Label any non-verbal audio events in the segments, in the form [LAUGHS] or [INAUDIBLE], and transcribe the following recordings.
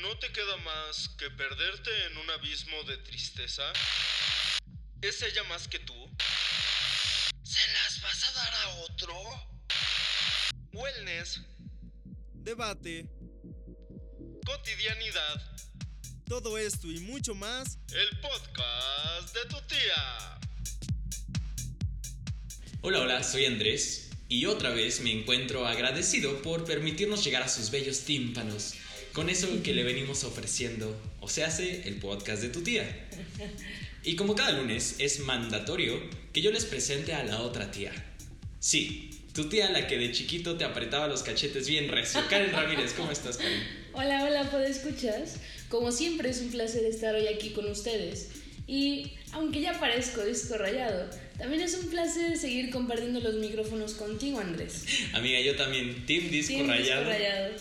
¿No te queda más que perderte en un abismo de tristeza? ¿Es ella más que tú? ¿Se las vas a dar a otro? Wellness, Debate, cotidianidad, todo esto y mucho más. el podcast de tu tía. Hola, hola, soy Andrés y otra vez me encuentro agradecido por permitirnos llegar a sus bellos tímpanos con eso que le venimos ofreciendo, o se hace el podcast de tu tía. Y como cada lunes es mandatorio que yo les presente a la otra tía. Sí, tu tía la que de chiquito te apretaba los cachetes bien recio. Karen Ramírez, ¿cómo estás, Karen? Hola, hola, ¿podescuchas? Como siempre es un placer estar hoy aquí con ustedes. Y aunque ya parezco disco rayado, también es un placer seguir compartiendo los micrófonos contigo, Andrés. Amiga, yo también, Team Disco Team Rayado. Disco rayado.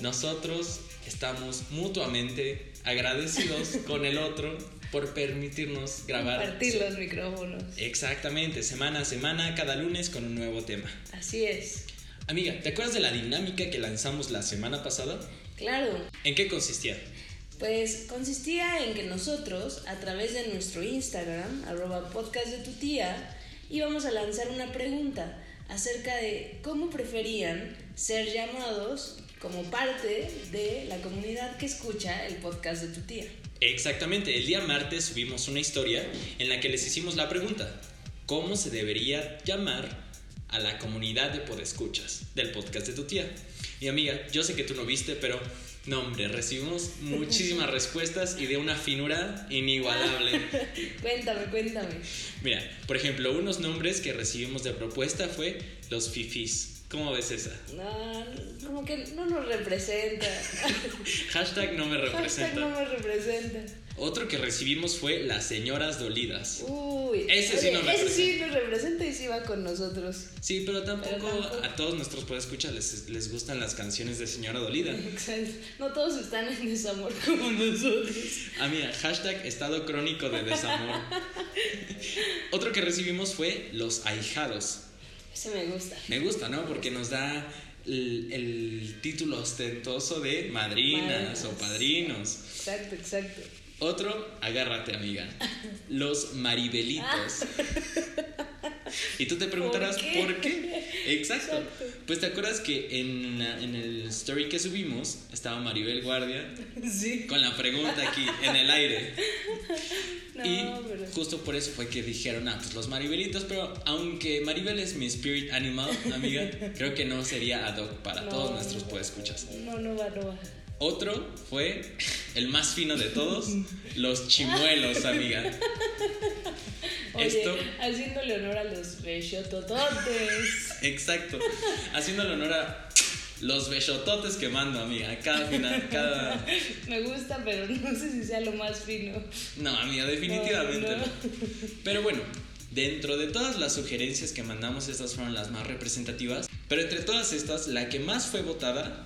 Nosotros estamos mutuamente agradecidos [LAUGHS] con el otro por permitirnos grabar. Compartir los micrófonos. Exactamente, semana a semana, cada lunes con un nuevo tema. Así es. Amiga, ¿te acuerdas de la dinámica que lanzamos la semana pasada? Claro, ¿En qué consistía? pues consistía en que nosotros, a través de nuestro Instagram, arroba podcast de tu tía, íbamos a lanzar una pregunta acerca de cómo preferían ser llamados como parte de la comunidad que escucha el podcast de tu tía. Exactamente, el día martes subimos una historia en la que les hicimos la pregunta, ¿cómo se debería llamar a la comunidad de podescuchas del podcast de tu tía? Y amiga, yo sé que tú no viste, pero no hombre, recibimos muchísimas [LAUGHS] respuestas y de una finura inigualable. [LAUGHS] Cuéntame, cuéntame. Mira, por ejemplo, unos nombres que recibimos de propuesta fue los fifis. ¿Cómo ves esa? No, como que no nos representa. [LAUGHS] Hashtag no me representa. Hashtag no me representa. Otro que recibimos fue las señoras dolidas. Uy, Ese sí oye, nos ese sí representa. nos representa y sí va con nosotros. Sí, pero tampoco, Pero tampoco. a todos nuestros podescuchas les, les gustan las canciones de señora dolida. Exacto. No todos están en desamor [LAUGHS] como nosotros. Ah, mira, hashtag estado crónico de desamor. [LAUGHS] Otro que recibimos fue los ahijados. Ese me gusta. Me gusta, ¿no? Porque nos da el, el título ostentoso de madrinas Madrinas. o padrinos. Exacto, exacto. Otro, agárrate, amiga. Los maribelitos. [LAUGHS] [LAUGHS] Y tú te preguntarás, ¿Por ¿por qué? Exacto. Exacto. Pues te acuerdas que en, en el story que subimos estaba Maribel Guardia [LAUGHS] Sí. con la pregunta aquí en el aire. [LAUGHS] No, y pero. justo por eso fue que dijeron, ah, pues los maribelitos, pero aunque Maribel es mi spirit animal, amiga, creo que no sería ad hoc para No, todos nuestros podescuchas. No, no va, no va. Otro fue el más fino de todos, los chimuelos, amiga. Oye, Esto, haciéndole honor a los bechotototes. exacto, haciéndole honor a los besototes que mando, amiga, cada final, cada... Me gusta, pero no sé si sea lo más fino. No, amiga, definitivamente No, no. no. Pero bueno, dentro de todas las sugerencias que mandamos, estas fueron las más representativas. Pero entre todas estas, la que más fue votada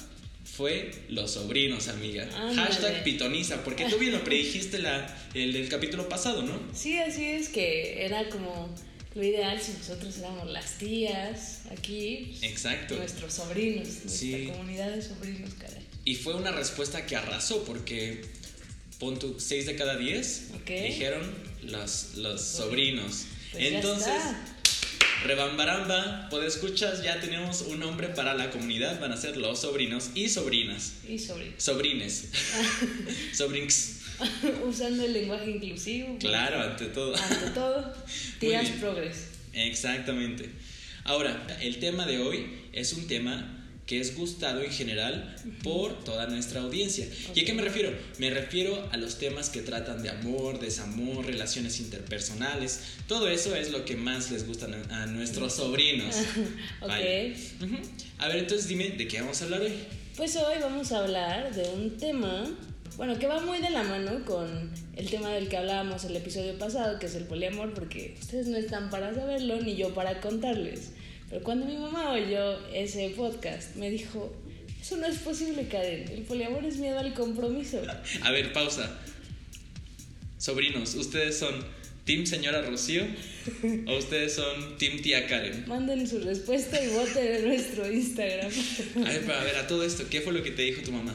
fue los sobrinos, amiga. Ándale. Hashtag pitoniza, porque tú bien lo predijiste la, el del capítulo pasado, ¿no? Sí, así es que era como lo ideal si nosotros éramos las tías aquí. pues, Exacto. Nuestros sobrinos, nuestra Sí. comunidad de sobrinos, caray. Y fue una respuesta que arrasó, porque pon tu 6 de cada 10 Ok. dijeron los, los sobrinos. Pues ya Entonces, está. Rebambaramba, escuchas ya tenemos un nombre para la comunidad, van a ser los sobrinos y sobrinas. Y sobrinos. Sobrines. [LAUGHS] Sobrins. [LAUGHS] Usando el lenguaje inclusivo. Claro, ante todo. Ante [LAUGHS] todo, tías progres. Exactamente. Ahora, el tema de hoy es un tema que es gustado en general por toda nuestra audiencia. ¿Y a qué me refiero? Me refiero a los temas que tratan de amor, desamor, relaciones interpersonales. Todo eso es lo que más les gusta a nuestros sobrinos. [LAUGHS] Ok. A ver, entonces dime, ¿de qué vamos a hablar hoy? Pues hoy vamos a hablar de un tema, bueno, que va muy de la mano con el tema del que hablábamos el episodio pasado, que es el poliamor, porque ustedes no están para saberlo ni yo para contarles. Pero cuando mi mamá oyó ese podcast, me dijo, eso no es posible, Karen, el poliamor es miedo al compromiso. A ver, pausa. Sobrinos, ¿ustedes son Team Señora Rocío o ustedes son Team Tía Karen? Manden su respuesta y voten en nuestro Instagram. A ver, pero a ver, a todo esto, ¿qué fue lo que te dijo tu mamá?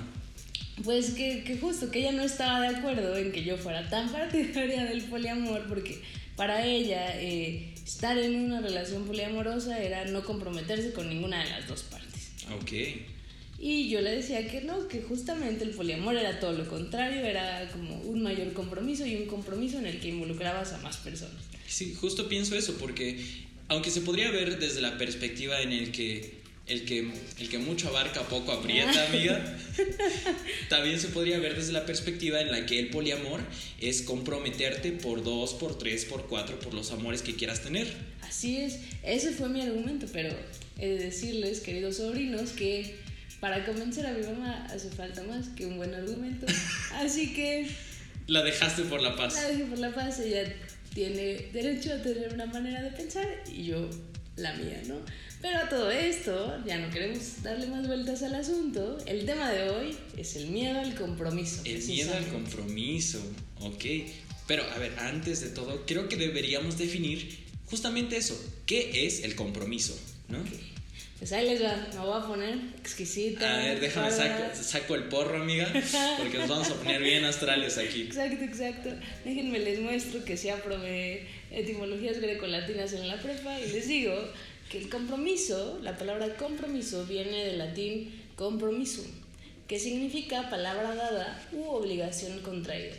Pues que, que justo que ella no estaba de acuerdo en que yo fuera tan partidaria del poliamor porque para ella eh, estar en una relación poliamorosa era no comprometerse con ninguna de las dos partes. Ok. Y yo le decía que no, que justamente el poliamor era todo lo contrario, era como un mayor compromiso y un compromiso en el que involucrabas a más personas. Sí, justo pienso eso, porque aunque se podría ver desde la perspectiva en el que el que, el que mucho abarca poco aprieta, amiga, [LAUGHS] también se podría ver desde la perspectiva en la que el poliamor es comprometerte por dos, por tres, por cuatro, por los amores que quieras tener. Así es, ese fue mi argumento, pero he de decirles, queridos sobrinos, que para convencer a mi mamá hace falta más que un buen argumento. [LAUGHS] Así que... La dejaste por la paz. La dejé por la paz, ella tiene derecho a tener una manera de pensar y yo la mía, ¿no? Pero a todo esto, ya no queremos darle más vueltas al asunto. El tema de hoy es el miedo al compromiso. El miedo al compromiso, ok. Pero a ver, antes de todo, creo que deberíamos definir justamente eso. ¿Qué es el compromiso? ¿no? Pues ahí les va, me voy a poner exquisita. A ver, déjame saco, saco, el porro, amiga, porque nos vamos a poner bien astrales aquí. Exacto, exacto. Déjenme les muestro que sí aprobé etimologías grecolatinas en la prepa y les digo que el compromiso, la palabra compromiso viene del latín compromiso, que significa palabra dada u obligación contraída.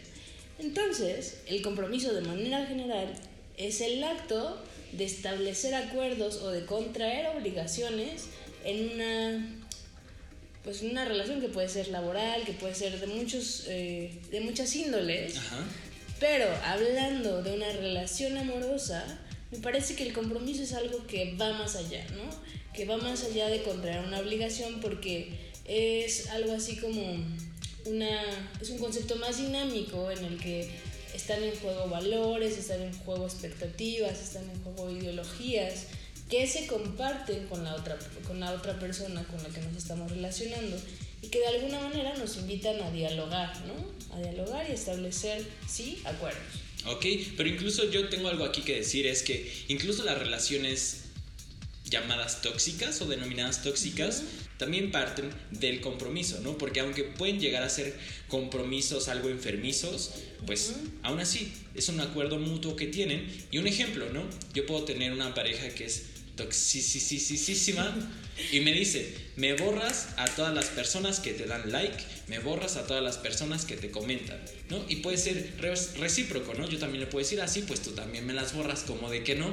Entonces, el compromiso de manera general es el acto de establecer acuerdos o de contraer obligaciones en una pues una relación que puede ser laboral, que puede ser de muchos eh, de muchas índoles. Pero hablando de una relación amorosa, me parece que el compromiso es algo que va más allá, ¿no? Que va más allá de contraer una obligación porque es algo así como una es un concepto más dinámico en el que están en juego valores, están en juego expectativas, están en juego ideologías que se comparten con la otra, con la otra persona con la que nos estamos relacionando y que de alguna manera nos invitan a dialogar, ¿no? A dialogar y establecer, sí, acuerdos. Ok, pero incluso yo tengo algo aquí que decir, es que incluso las relaciones llamadas tóxicas o denominadas tóxicas también parten del compromiso, ¿no? Porque aunque pueden llegar a ser compromisos algo enfermizos, pues aún así es un acuerdo mutuo que tienen. Y un ejemplo, ¿no? Yo puedo tener una pareja que es toxicísima [LAUGHS] y me dice, me borras a todas las personas que te dan like, me borras a todas las personas que te comentan, ¿no? Y puede ser recíproco, ¿no? Yo también le puedo decir así, pues tú también me las borras, como de que no.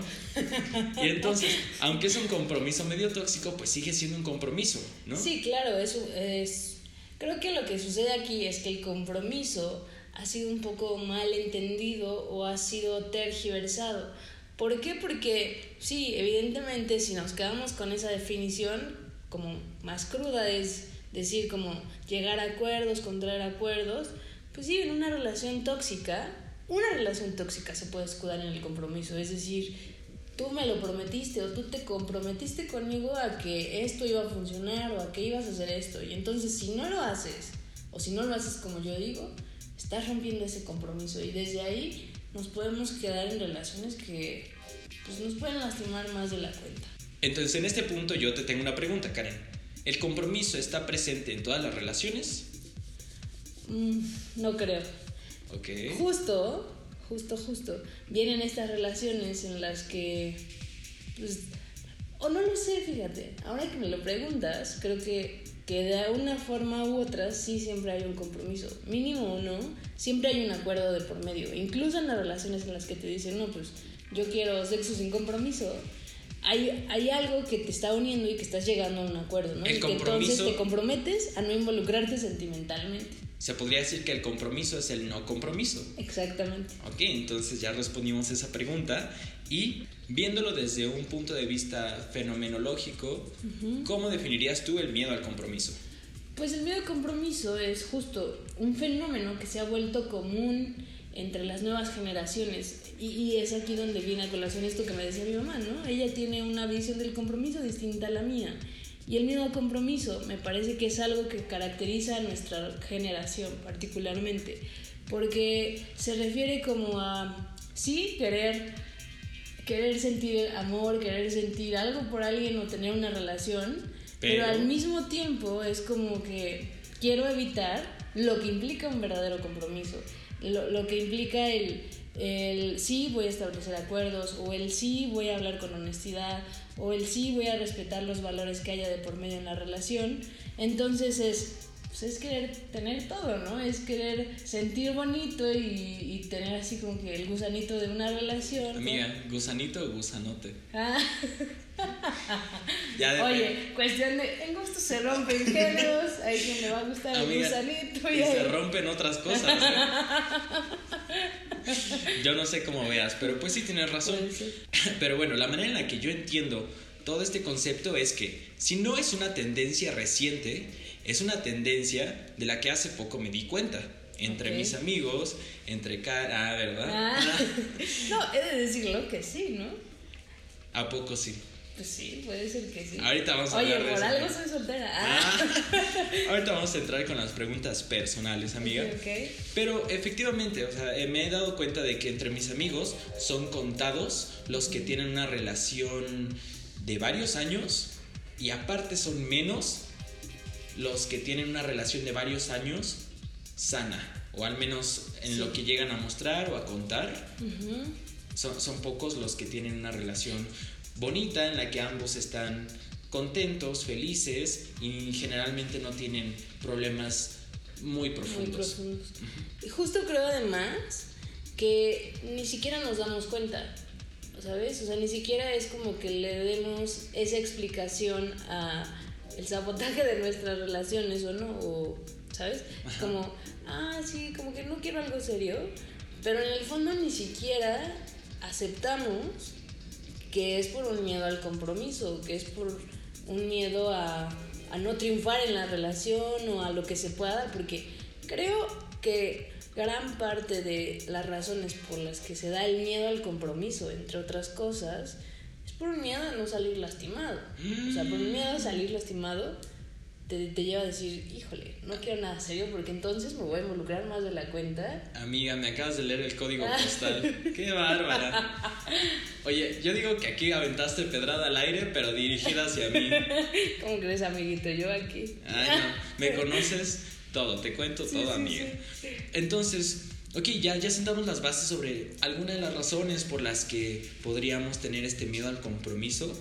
Y entonces, aunque es un compromiso medio tóxico, pues sigue siendo un compromiso, ¿no? Sí, claro, eso es... Creo que lo que sucede aquí es que el compromiso ha sido un poco mal entendido o ha sido tergiversado ¿Por qué? Porque sí, evidentemente si nos quedamos con esa definición como más cruda es decir como llegar a acuerdos, contraer acuerdos, pues sí, en una relación tóxica, una relación tóxica se puede escudar en el compromiso, es decir, tú me lo prometiste o tú te comprometiste conmigo a que esto iba a funcionar o a que ibas a hacer esto. Y entonces si no lo haces o si no lo haces como yo digo, estás rompiendo ese compromiso. Y desde ahí nos podemos quedar en relaciones que pues, nos pueden lastimar más de la cuenta. Entonces, en este punto yo te tengo una pregunta, Karen. ¿El compromiso está presente en todas las relaciones? Mm, no creo. Ok. Justo, justo, justo. Vienen estas relaciones en las que, pues, o no lo sé, fíjate. Ahora que me lo preguntas, creo que que de una forma u otra sí siempre hay un compromiso, mínimo o no, siempre hay un acuerdo de por medio, incluso en las relaciones en las que te dicen, no, pues yo quiero sexo sin compromiso, hay, hay algo que te está uniendo y que estás llegando a un acuerdo, ¿no? El y que entonces te comprometes a no involucrarte sentimentalmente. Se podría decir que el compromiso es el no compromiso. Exactamente. Ok, entonces ya respondimos esa pregunta y viéndolo desde un punto de vista fenomenológico, ¿cómo definirías tú el miedo al compromiso? Pues el miedo al compromiso es justo un fenómeno que se ha vuelto común entre las nuevas generaciones y, y, es aquí donde viene a colación esto que me decía mi mamá, ¿no? Ella tiene una visión del compromiso distinta a la mía y el miedo al compromiso me parece que es algo que caracteriza a nuestra generación particularmente porque se refiere como a sí querer querer sentir amor, querer sentir algo por alguien o tener una relación, pero, al mismo tiempo es como que quiero evitar lo que implica un verdadero compromiso, lo, lo que implica el, el sí voy a establecer acuerdos, o el sí voy a hablar con honestidad, o el sí voy a respetar los valores que haya de por medio en la relación, entonces es pues es querer tener todo, ¿no? Es querer sentir bonito y, y tener así como que el gusanito de una relación. Amiga, gusanito o gusanote. Ah. [LAUGHS] Ya Oye, cuestión de. En gusto se rompen géneros. Hay quien le va a gustar el gusanito y y, se rompen otras cosas. ¿eh? [LAUGHS] Yo no sé cómo veas, pero pues sí tienes razón. [LAUGHS] Pero bueno, la manera en la que yo entiendo todo este concepto es que si no es una tendencia reciente, es una tendencia de la que hace poco me di cuenta. Entre mis amigos, entre cara, ¿verdad? Ah. [LAUGHS] No, he de decirlo que sí, ¿no? ¿A poco sí? Pues sí, puede ser que sí. Ahorita vamos a Oye, hablar de por eso. algo soy soltera. Ah. Ah. [LAUGHS] Ahorita vamos a entrar con las preguntas personales, amiga. Pero efectivamente, o sea, eh, me he dado cuenta de que entre mis amigos son contados los que tienen una relación de varios años y aparte son menos los que tienen una relación de varios años sana o al menos en lo que llegan a mostrar o a contar. Son, son pocos los que tienen una relación bonita en la que ambos están contentos, felices y generalmente no tienen problemas muy Muy profundos. profundos. Y Justo creo además que ni siquiera nos damos cuenta, ¿sabes? O sea, ni siquiera es como que le demos esa explicación a el sabotaje de nuestras relaciones o no, o, ¿sabes? Es como, ah, sí, como que no quiero algo serio, pero en el fondo ni siquiera aceptamos que es por un miedo al compromiso, que es por un miedo a, a no triunfar en la relación o a lo que se pueda porque creo que gran parte de las razones por las que se da el miedo al compromiso, entre otras cosas, es por un miedo a no salir lastimado. O sea, por un miedo a salir lastimado te, te lleva a decir, híjole, no quiero nada serio porque entonces me voy a involucrar más de la cuenta. Amiga, me acabas de leer el código [LAUGHS] postal. ¡Qué bárbara! Oye, yo digo que aquí aventaste pedrada al aire, pero dirigida hacia mí. [LAUGHS] ¿Cómo crees, amiguito? Yo aquí. Ay, no. ¿Me conoces? Todo, te cuento Sí, todo, sí, amiga. sí. Entonces, ok, ya, ya sentamos las bases sobre algunas de las razones por las que podríamos tener este miedo al compromiso.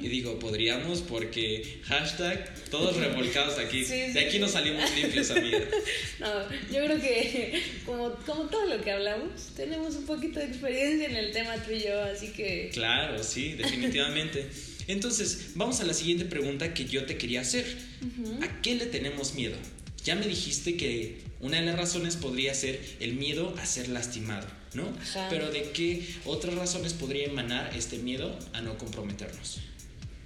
Y digo, podríamos porque hashtag todos revolcados aquí. [LAUGHS] De aquí nos salimos limpios, amiga. [LAUGHS] No, yo creo que como, como todo lo que hablamos, tenemos un poquito de experiencia en el tema tú y yo, así que... Claro, sí, definitivamente. Entonces, vamos a la siguiente pregunta que yo te quería hacer. ¿A qué le tenemos miedo? Ya me dijiste que una de las razones podría ser el miedo a ser lastimado, ¿no? Ajá. Pero ¿de qué otras razones podría emanar este miedo a no comprometernos?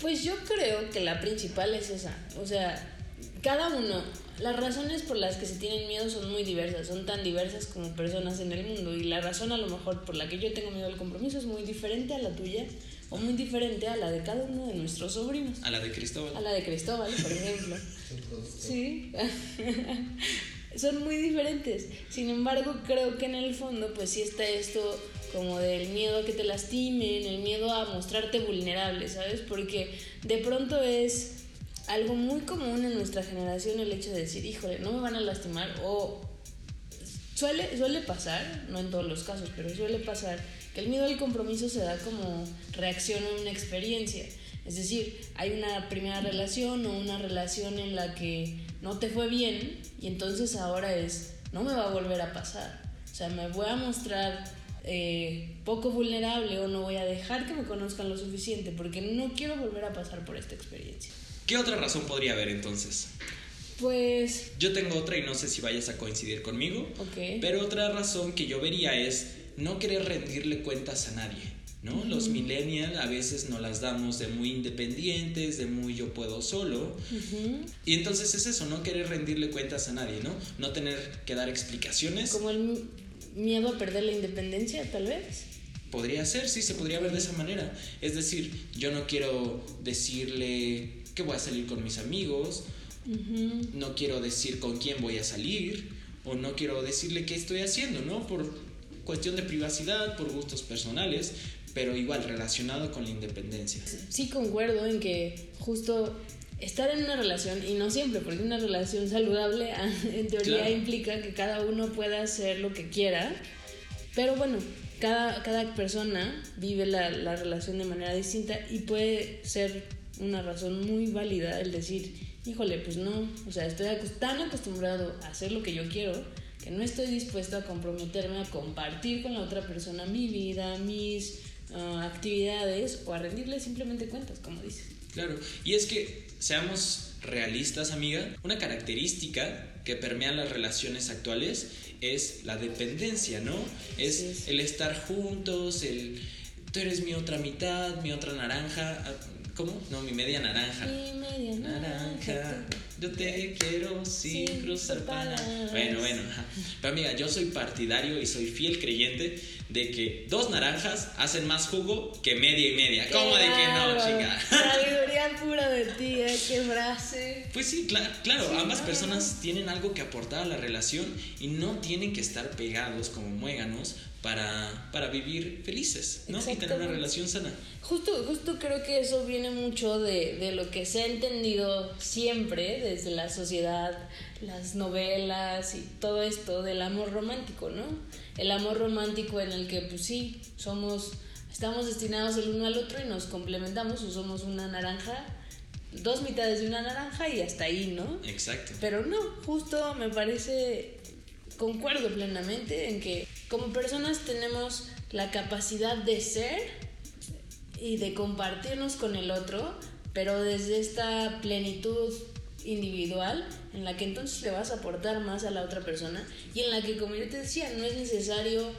Pues yo creo que la principal es esa. O sea, cada uno, las razones por las que se tienen miedo son muy diversas, son tan diversas como personas en el mundo. Y la razón a lo mejor por la que yo tengo miedo al compromiso es muy diferente a la tuya o muy diferente a la de cada uno de nuestros sobrinos. A la de Cristóbal. A la de Cristóbal, por ejemplo. Sí. [LAUGHS] Son muy diferentes. Sin embargo, creo que en el fondo, pues sí está esto como del miedo a que te lastimen, el miedo a mostrarte vulnerable, ¿sabes? Porque de pronto es algo muy común en nuestra generación el hecho de decir, híjole, no me van a lastimar o Suele, suele pasar, no en todos los casos, pero suele pasar que el miedo al compromiso se da como reacción a una experiencia. Es decir, hay una primera relación o una relación en la que no te fue bien y entonces ahora es, no me va a volver a pasar. O sea, me voy a mostrar eh, poco vulnerable o no voy a dejar que me conozcan lo suficiente porque no quiero volver a pasar por esta experiencia. ¿Qué otra razón podría haber entonces? Pues, Yo tengo otra y no sé si vayas a coincidir conmigo. ok. Pero otra razón que yo vería es no querer rendirle cuentas a nadie, ¿no? Los millennials a veces nos las damos de muy independientes, de muy yo puedo solo. Y entonces es eso, no querer rendirle cuentas a nadie, ¿no? No tener que dar explicaciones. Como el miedo a perder la independencia, tal vez. Podría ser, sí, se podría ver de esa manera. Es decir, yo no quiero decirle que voy a salir con mis amigos, no quiero decir con quién voy a salir, o no quiero decirle qué estoy haciendo, ¿no? Por cuestión de privacidad, por gustos personales, pero igual relacionado con la independencia. Sí concuerdo en que justo estar en una relación, y no siempre, porque una relación saludable [LAUGHS] en teoría Claro. implica que cada uno pueda hacer lo que quiera, pero bueno, cada, cada persona vive la, la relación de manera distinta y puede ser una razón muy válida el decir, híjole, pues no, o sea, estoy tan acostumbrado a hacer lo que yo quiero que no estoy dispuesto a comprometerme a compartir con la otra persona mi vida, mis ah, actividades o a rendirle simplemente cuentas, como dices. Claro, y es que seamos realistas, amiga, una característica que permea las relaciones actuales es la dependencia, ¿no? Es. el estar juntos, el tú eres mi otra mitad, mi otra naranja, ah, ¿cómo? No, mi media naranja. Mi media Naranja, yo te quiero sin Sin cruzar palabras. Bueno, bueno. Pero amiga, yo soy partidario y soy fiel creyente de que dos naranjas hacen más jugo que media y media. ¿Cómo de que no, chinga? [LAUGHS] Sabiduría pura de ti, ¿eh? Qué frase. Pues sí, cla- claro, Sí, ambas personas tienen algo que aportar a la relación y no tienen que estar pegados como muéganos para, para vivir felices, ¿no? Y tener una relación sana. Justo, justo creo que eso viene mucho de, de lo que se ha entendido siempre desde la sociedad, las novelas y todo esto del amor romántico, ¿no? El amor romántico en el que, pues sí, somos, estamos destinados el uno al otro y nos complementamos o somos una naranja, dos mitades de una naranja y hasta ahí, ¿no? Exacto. Pero no, justo me parece, concuerdo plenamente en que como personas tenemos la capacidad de ser y de compartirnos con el otro, pero desde esta plenitud individual en la que entonces le vas a aportar más a la otra persona y en la que, como yo te decía, no es necesario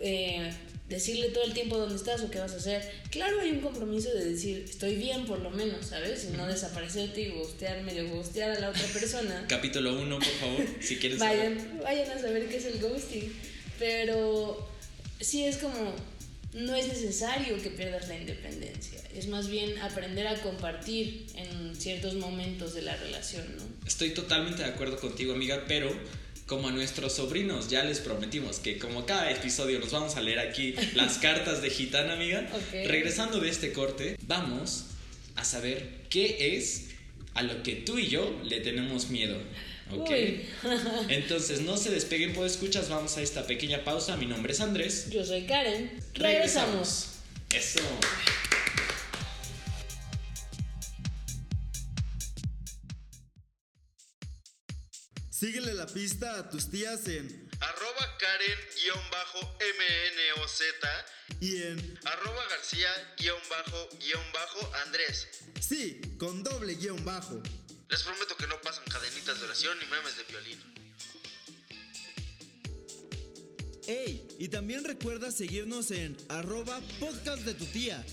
eh, decirle todo el tiempo dónde estás o qué vas a hacer. Claro, hay un compromiso de decir, estoy bien por lo menos, ¿sabes? Y no desaparecerte y gustear, medio gustear a la otra persona. [LAUGHS] Capítulo 1, por favor, si quieres saber. Vayan, vayan a saber qué es el ghosting. Pero sí es como, no es necesario que pierdas la independencia. Es más bien aprender a compartir en ciertos momentos de la relación, ¿no? Estoy totalmente de acuerdo contigo, amiga, pero como a nuestros sobrinos ya les prometimos que como cada episodio nos vamos a leer aquí [LAUGHS] las cartas de gitana, amiga, Ok. regresando de este corte, vamos a saber qué es a lo que tú y yo le tenemos miedo. ¿Ok? Uy. [LAUGHS] Entonces no se despeguen por escuchas, vamos a esta pequeña pausa. Mi nombre es Andrés. Yo soy Karen. Regresamos. Eso. Síguele la pista a tus tías en Arroba Karen-MNOZ y en Arroba García-Andrés. sí, con doble guion bajo. Les prometo que no pasan cadenitas de oración ni memes de violín. Ey, y también recuerda seguirnos en arroba podcast de tu tía.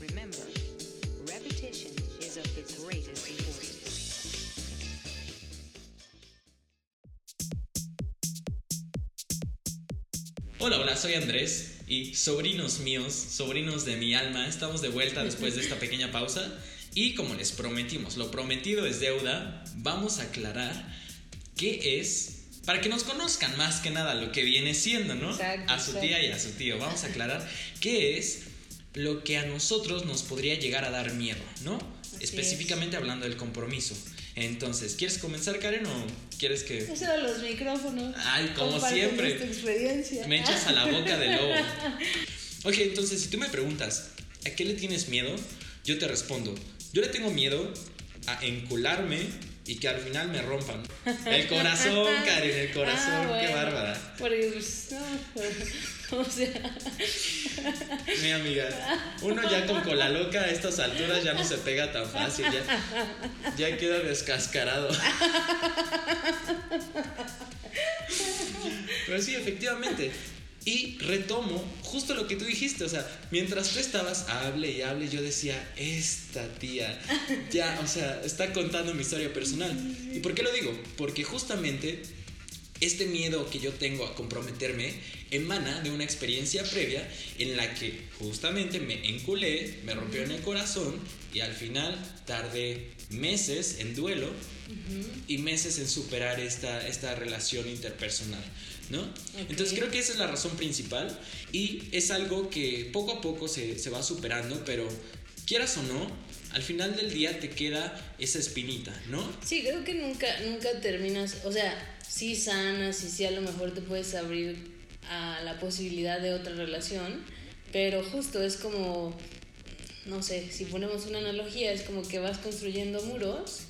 Remember, repetition is of the greatest importance. Hola, hola, soy Andrés y sobrinos míos, sobrinos de mi alma, estamos de vuelta después de esta pequeña pausa y como les prometimos, lo prometido es deuda, vamos a aclarar qué es, para que nos conozcan más que nada lo que viene siendo, ¿no? Exacto, a su tía y a su tío, vamos a aclarar qué es lo que a nosotros nos podría llegar a dar miedo, ¿no? Así Específicamente hablando del compromiso. Entonces, ¿quieres comenzar, Karen, o quieres que... Eso de los micrófonos. Ay, como siempre. experiencia. Me echas a la boca del lobo. [LAUGHS] Ok, entonces si tú me preguntas, ¿a qué le tienes miedo? Yo te respondo, yo le tengo miedo a encularme y que al final me rompan. El corazón, [LAUGHS] Karen, el corazón, Ah, qué bueno. bárbara. Pues, [LAUGHS] no, o sea, Mi amiga, uno ya con cola loca a estas alturas ya no se pega tan fácil, ya, ya queda descascarado. [LAUGHS] Pero sí, efectivamente. Y retomo justo lo que tú dijiste, o sea, mientras tú estabas, hable y hable, yo decía, esta tía, [LAUGHS] ya, o sea, está contando mi historia personal. ¿Y por qué lo digo? Porque justamente este miedo que yo tengo a comprometerme emana de una experiencia previa en la que justamente me enculé, me rompió en el corazón y al final tardé meses en duelo y meses en superar esta, esta relación interpersonal, ¿no? Entonces creo que esa es la razón principal y es algo que poco a poco se, se va superando, pero quieras o no, al final del día te queda esa espinita, ¿no? Sí, creo que nunca, nunca terminas, o sea, sí sanas y sí a lo mejor te puedes abrir a la posibilidad de otra relación, pero justo es como, no sé, si ponemos una analogía, es como que vas construyendo muros,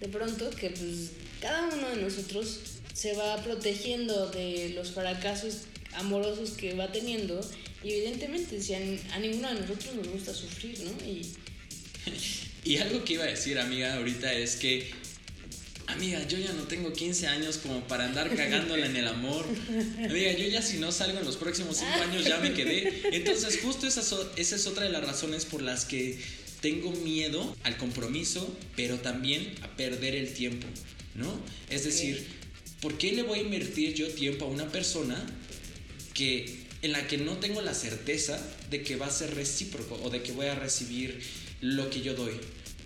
de pronto que pues cada uno de nosotros se va protegiendo de los fracasos amorosos que va teniendo y evidentemente si a, ninguno de nosotros nos gusta sufrir, ¿no? Y [LAUGHS] Y algo que iba a decir, amiga, ahorita es que, amiga, yo ya no tengo 15 años como para andar cagándola en el amor. Amiga, yo ya si no salgo en los próximos 5 años ya me quedé. Entonces, justo esa, esa es otra de las razones por las que tengo miedo al compromiso, pero también a perder el tiempo, ¿no? Es decir, ¿por qué le voy a invertir yo tiempo a una persona que en la que no tengo la certeza de que va a ser recíproco o de que voy a recibir lo que yo doy,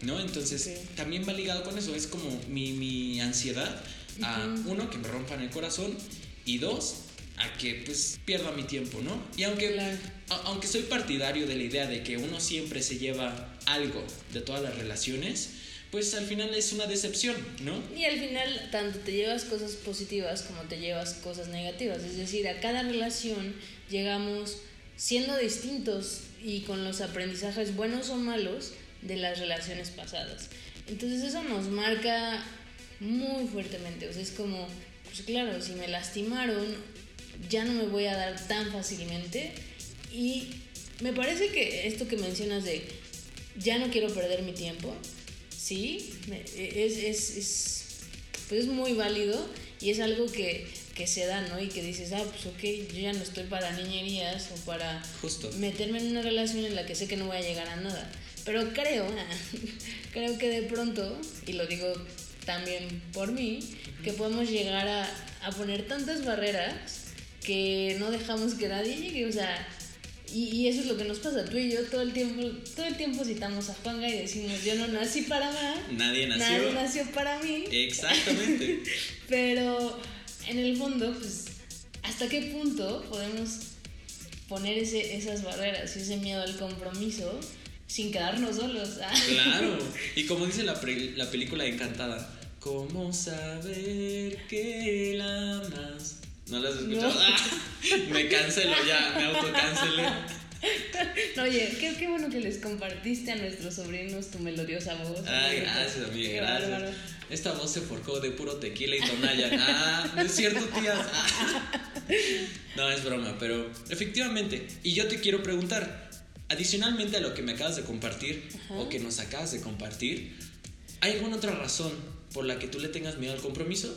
¿no? Entonces, Ok. también va ligado con eso, es como mi, mi ansiedad a, uno, que me rompan el corazón y dos, a que pues pierda mi tiempo, ¿no? Y aunque, Claro. a- aunque soy partidario de la idea de que uno siempre se lleva algo de todas las relaciones, pues al final es una decepción, ¿no? Y al final, tanto te llevas cosas positivas como te llevas cosas negativas. Es decir, a cada relación llegamos siendo distintos y con los aprendizajes buenos o malos de las relaciones pasadas. Entonces eso nos marca muy fuertemente. O sea, es como, pues claro, si me lastimaron, ya no me voy a dar tan fácilmente. Y me parece que esto que mencionas de ya no quiero perder mi tiempo, sí, me- es, es, es, pues es muy válido y es algo que, que se da, ¿no? Y que dices, ah, pues ok, yo ya no estoy para niñerías o para Justo. meterme en una relación en la que sé que no voy a llegar a nada. Pero creo, [LAUGHS] creo que de pronto, y lo digo también por mí, que podemos llegar a, a poner tantas barreras que no dejamos que nadie llegue, o sea, y, y eso es lo que nos pasa, tú y yo todo el tiempo, todo el tiempo citamos a Juanga y decimos, yo no nací para más, Nadie nació. nadie nació para mí, Exactamente. [LAUGHS] pero en el fondo, pues, ¿hasta qué punto podemos poner ese, esas barreras y ese miedo al compromiso sin quedarnos solos? Ah. Claro. [LAUGHS] Y como dice la, pre- la película Encantada, ¿cómo saber que la amas? ¿No la has escuchado? No. [LAUGHS] Ah, me cancelo ya, me autocancelé. No, Oye, qué, qué bueno que les compartiste a nuestros sobrinos tu melodiosa voz. Ay, gracias, amiga, Qué gracias. bárbaro. Esta voz se forjó de puro tequila y tonalla. [LAUGHS] Ah, no es cierto, tías. Ah. No, es broma, pero efectivamente. Y yo te quiero preguntar, adicionalmente a lo que me acabas de compartir o que nos acabas de compartir, ¿hay alguna otra razón por la que tú le tengas miedo al compromiso?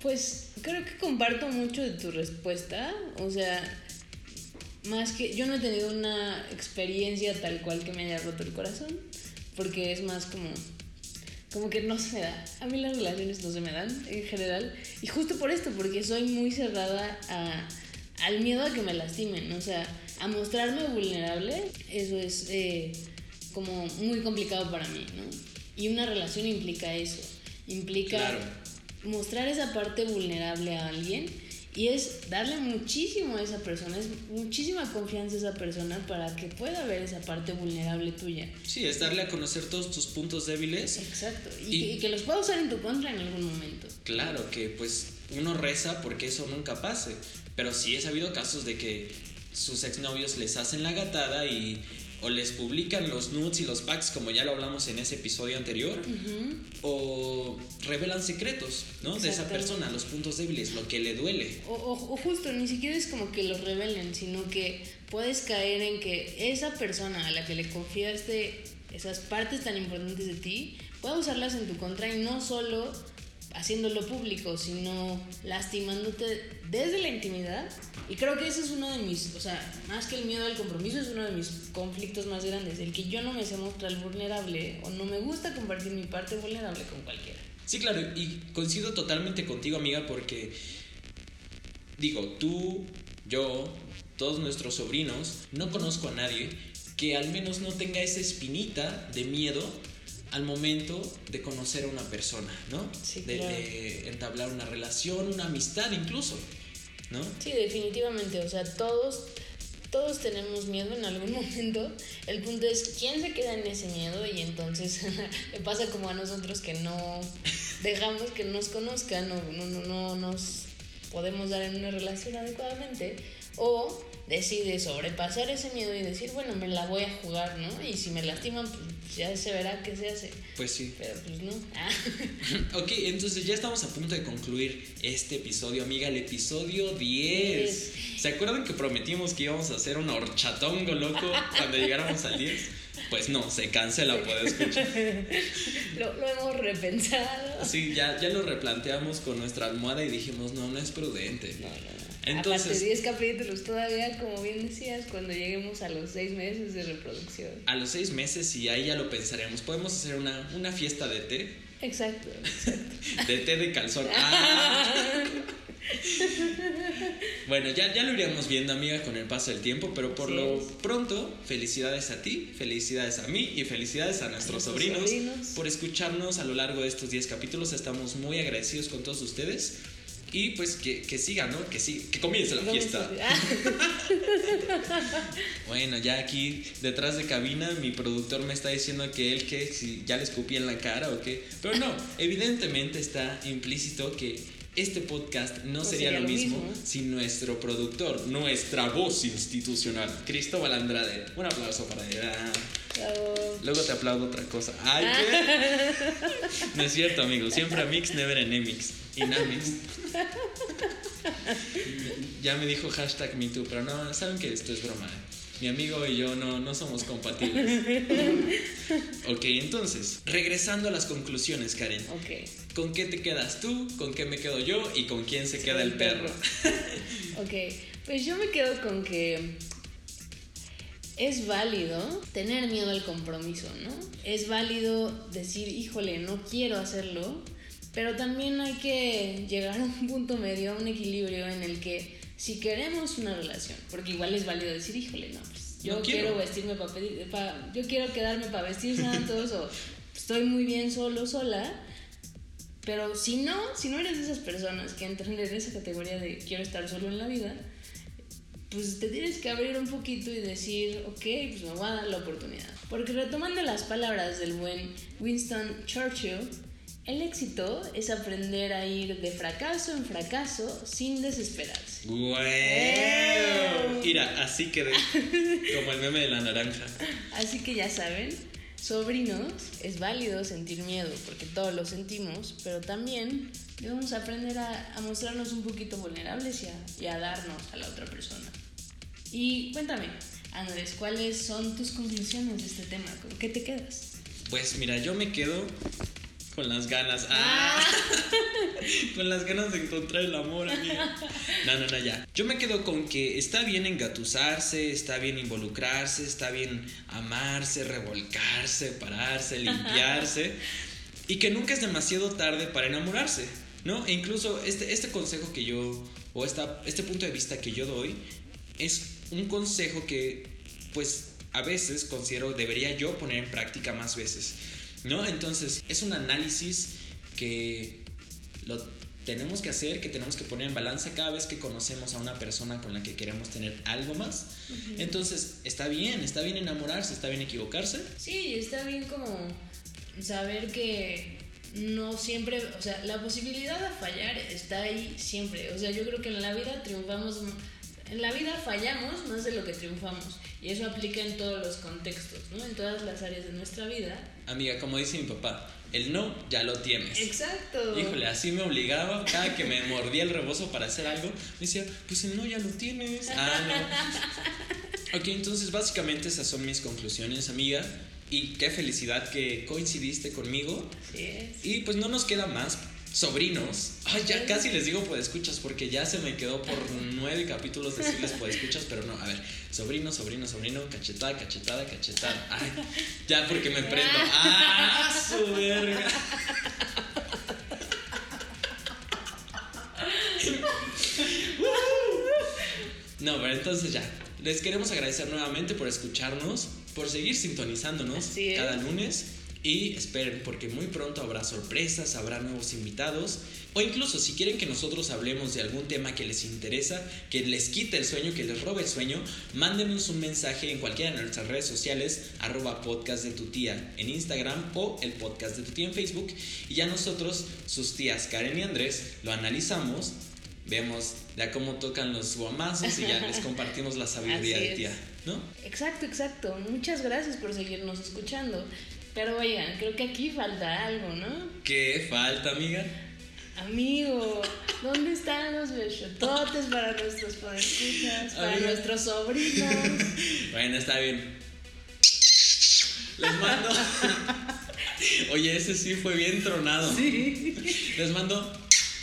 Pues creo que comparto mucho de tu respuesta. O sea, más que yo no he tenido una experiencia tal cual que me haya roto el corazón, porque es más como como que no se me da. A mí las relaciones no se me dan en general y justo por esto, porque soy muy cerrada a, al miedo a que me lastimen, o sea, a mostrarme vulnerable, eso es eh, como muy complicado para mí, ¿no? Y una relación implica eso, implica Claro. mostrar esa parte vulnerable a alguien y es darle muchísimo a esa persona, es muchísima confianza a esa persona para que pueda ver esa parte vulnerable tuya. Sí, es darle a conocer todos tus puntos débiles. Exacto, y, Y- que, y que los pueda usar en tu contra en algún momento. Claro que pues uno reza porque eso nunca pase, pero sí he sabido casos de que sus exnovios les hacen la gatada y o les publican los nudes y los packs como ya lo hablamos en ese episodio anterior o revelan secretos, ¿no? De esa persona, los puntos débiles, lo que le duele. O, o- o justo, ni siquiera es como que los revelen, sino que puedes caer en que esa persona a la que le confiaste esas partes tan importantes de ti, pueda usarlas en tu contra y no solo haciéndolo público, sino lastimándote desde la intimidad. Y creo que ese es uno de mis, o sea, más que el miedo al compromiso, es uno de mis conflictos más grandes, el que yo no me sé mostrar vulnerable o no me gusta compartir mi parte vulnerable con cualquiera. Sí, claro, y coincido totalmente contigo, amiga, porque digo, tú, yo, todos nuestros sobrinos, no conozco a nadie que al menos no tenga esa espinita de miedo al momento de conocer a una persona, ¿no? Sí, de, claro. de entablar una relación, una amistad incluso, ¿no? Sí, definitivamente. O sea, todos todos tenemos miedo en algún [LAUGHS] momento. El punto es quién se queda en ese miedo y entonces [LAUGHS] le pasa como a nosotros que no dejamos que nos conozcan o no, no, no nos podemos dar en una relación adecuadamente. O decide sobrepasar ese miedo y decir, bueno, me la voy a jugar, ¿no? Y si me lastiman, pues ya se verá qué se hace. Pues sí. Pero pues no. Ah. [LAUGHS] Ok, entonces ya estamos a punto de concluir este episodio, amiga, el episodio 10. Diez. ¿Se acuerdan que prometimos que íbamos a hacer un horchatongo loco cuando llegáramos al 10? Pues no, se cancela, puede escuchar. [LAUGHS] Lo, lo hemos repensado. Sí, ya, ya lo replanteamos con nuestra almohada y dijimos, no, no es prudente. No, no. Entonces- Aparte, 10 capítulos todavía, como bien decías, cuando lleguemos a los 6 meses de reproducción. A los seis meses y ahí ya lo pensaremos. Podemos hacer una, una fiesta de té. Exacto. [LAUGHS] De té de calzón. [LAUGHS] Ah. Bueno, ya, ya lo iríamos viendo, amiga, con el paso del tiempo, pero por Así lo es. pronto, felicidades a ti, felicidades a mí y felicidades a nuestros nuestros sobrinos, sobrinos. por escucharnos a lo largo de estos 10 capítulos. Estamos muy agradecidos con todos ustedes y pues que, que sigan, ¿no? Que, sí, que comience la fiesta. Ah, [LAUGHS] Bueno, ya aquí detrás de cabina mi productor me está diciendo que él que si ya le escupí en la cara o qué. Pero no, evidentemente está implícito que este podcast no, sería, lo mismo, sin nuestro productor, nuestra voz institucional, Cristóbal Andrade. Un aplauso para él. Bravo. Luego te aplaudo otra cosa. Ay, ¿qué? [LAUGHS] No es cierto, amigo. Siempre a mix, never enemix. Inamix. Ya me dijo hashtag MeToo, pero no, saben que esto es broma. Mi amigo y yo no, no somos compatibles. [LAUGHS] Ok, entonces, regresando a las conclusiones, Karen. Ok. ¿Con qué te quedas tú? ¿Con qué me quedo yo? ¿Y con quién se queda el perro? [LAUGHS] Ok, pues yo me quedo con que es válido tener miedo al compromiso, ¿no? Es válido decir, híjole, no quiero hacerlo, pero también hay que llegar a un punto medio, a un equilibrio en el que si queremos una relación, porque igual es válido decir, híjole, no, pues yo No quiero. quiero. vestirme para yo quiero quedarme para vestir santos o estoy muy bien solo, sola. Pero si no, si no eres de esas personas que entran en esa categoría de quiero estar solo en la vida, pues te tienes que abrir un poquito y decir, ok, pues me voy a dar la oportunidad. Porque retomando las palabras del buen Winston Churchill, el éxito es aprender a ir de fracaso en fracaso sin desesperarse. ¡Wow! Mira, así quedé. Como el meme de la naranja. Así que ya saben, sobrinos, es válido sentir miedo, porque todos lo sentimos, pero también debemos aprender a, mostrarnos un poquito vulnerables y a, y a darnos a la otra persona. Y cuéntame, Andrés, ¿cuáles son tus conclusiones de este tema? ¿Con qué te quedas? Pues mira, yo me quedo con las ganas. ¡Ah! [LAUGHS] con las ganas de encontrar el amor, amiga. No, no, no, ya. Yo me quedo con que está bien engatusarse, está bien involucrarse, está bien amarse, revolcarse, pararse, limpiarse. Y que nunca es demasiado tarde para enamorarse, ¿no? E incluso este, este consejo que yo, o esta, este punto de vista que yo doy, es un consejo que, pues, a veces considero debería yo poner en práctica más veces, ¿no? Entonces, es un análisis que lo tenemos que hacer, que tenemos que poner en balanza cada vez que conocemos a una persona con la que queremos tener algo más. Entonces, está bien, está bien enamorarse, está bien equivocarse. Sí, está bien como saber que no siempre, o sea, la posibilidad de fallar está ahí siempre. O sea, yo creo que en la vida triunfamos, en la vida fallamos más de lo que triunfamos. Y eso aplica en todos los contextos, ¿no? En todas las áreas de nuestra vida. Amiga, como dice mi papá, el no ya lo tienes. Exacto. Híjole, así me obligaba cada que me mordía el rebozo para hacer algo. Me decía, pues el no ya lo tienes. Ah, no. [LAUGHS] Ok, entonces básicamente esas son mis conclusiones, amiga. Y qué felicidad que coincidiste conmigo. Así es. Y pues no nos queda más. Sobrinos. Ay, ya casi les digo escuchas porque ya se me quedó por nueve capítulos decirles [LAUGHS] escuchas, pero no. A ver, sobrino, sobrino, sobrino, cachetada, cachetada, cachetada. Ay, ya porque me prendo. [LAUGHS] ¡Ah, su verga! [LAUGHS] No, pero entonces ya. Les queremos agradecer nuevamente por escucharnos, por seguir sintonizándonos cada lunes. Y esperen porque muy pronto habrá sorpresas, habrá nuevos invitados. O incluso si quieren que nosotros hablemos de algún tema que les interesa, que les quite el sueño, que les robe el sueño, mándenos un mensaje en cualquiera de nuestras redes sociales, arroba podcast de tu tía en Instagram o el podcast de tu tía en Facebook. Y ya nosotros, sus tías Karen y Andrés, lo analizamos, vemos ya cómo tocan los guamazos y ya les [LAUGHS] compartimos la sabiduría de tía, ¿no? Exacto, exacto. Muchas gracias por seguirnos escuchando. Pero oigan, creo que aquí falta algo, ¿no? ¿Qué falta, amiga? Amigo, ¿dónde están los besototes para nuestros podescuchas, para Amiga. nuestros sobrinos? [LAUGHS] Bueno, está bien. Les mando. [LAUGHS] Oye, ese sí fue bien tronado. Sí. Les mando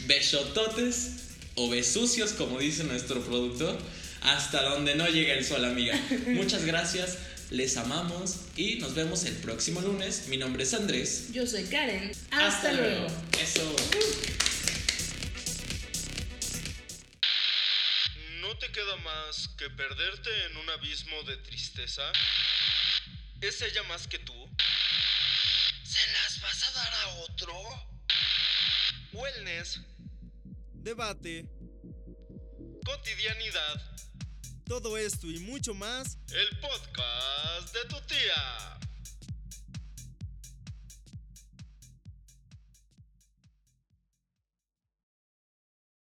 besototes o besucios, como dice nuestro productor, hasta donde no llega el sol, amiga. [LAUGHS] Muchas gracias, les amamos y nos vemos el próximo lunes. Mi nombre es Andrés. Yo soy Karen. Hasta, luego. Eso. ¿No te queda más que perderte en un abismo de tristeza? ¿Es ella más que tú? ¿Se las vas a dar a otro? Wellness, Debate, cotidianidad, todo esto y mucho más el podcast de tu tía.